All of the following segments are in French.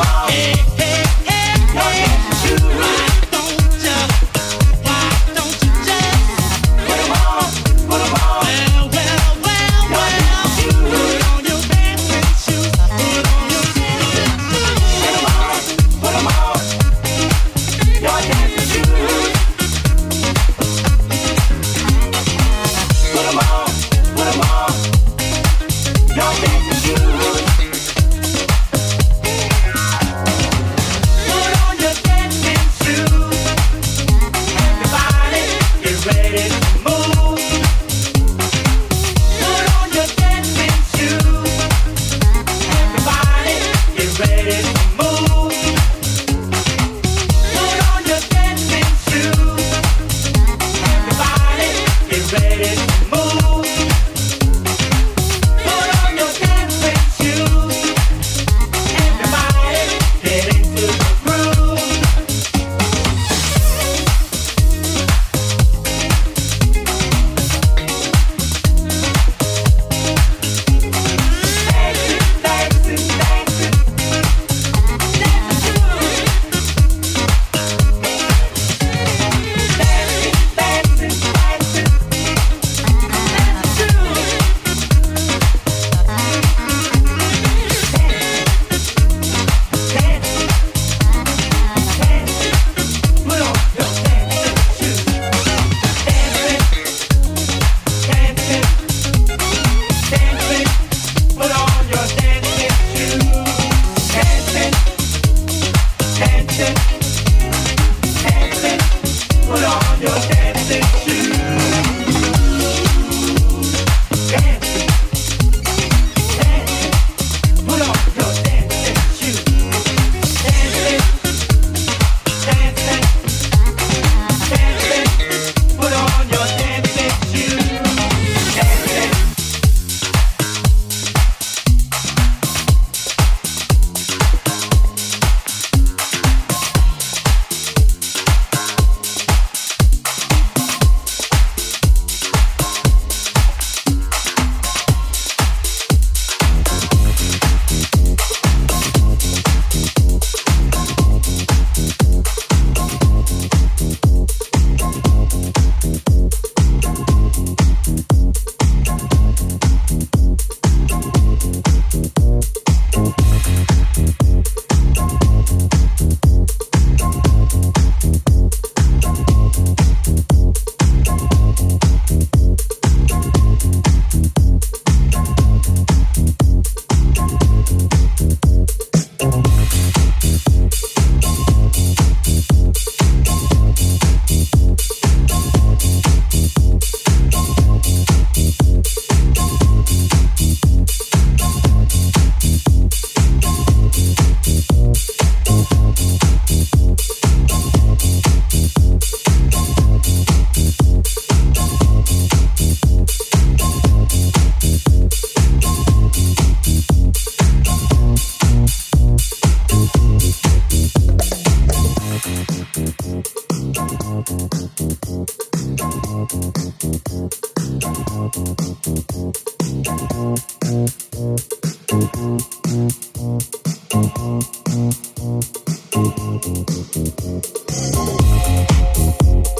Bye. Thank you.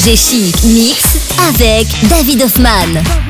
FG Chic Mix avec David Hoffman.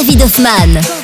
David Hoffman.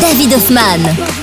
David Hoffman.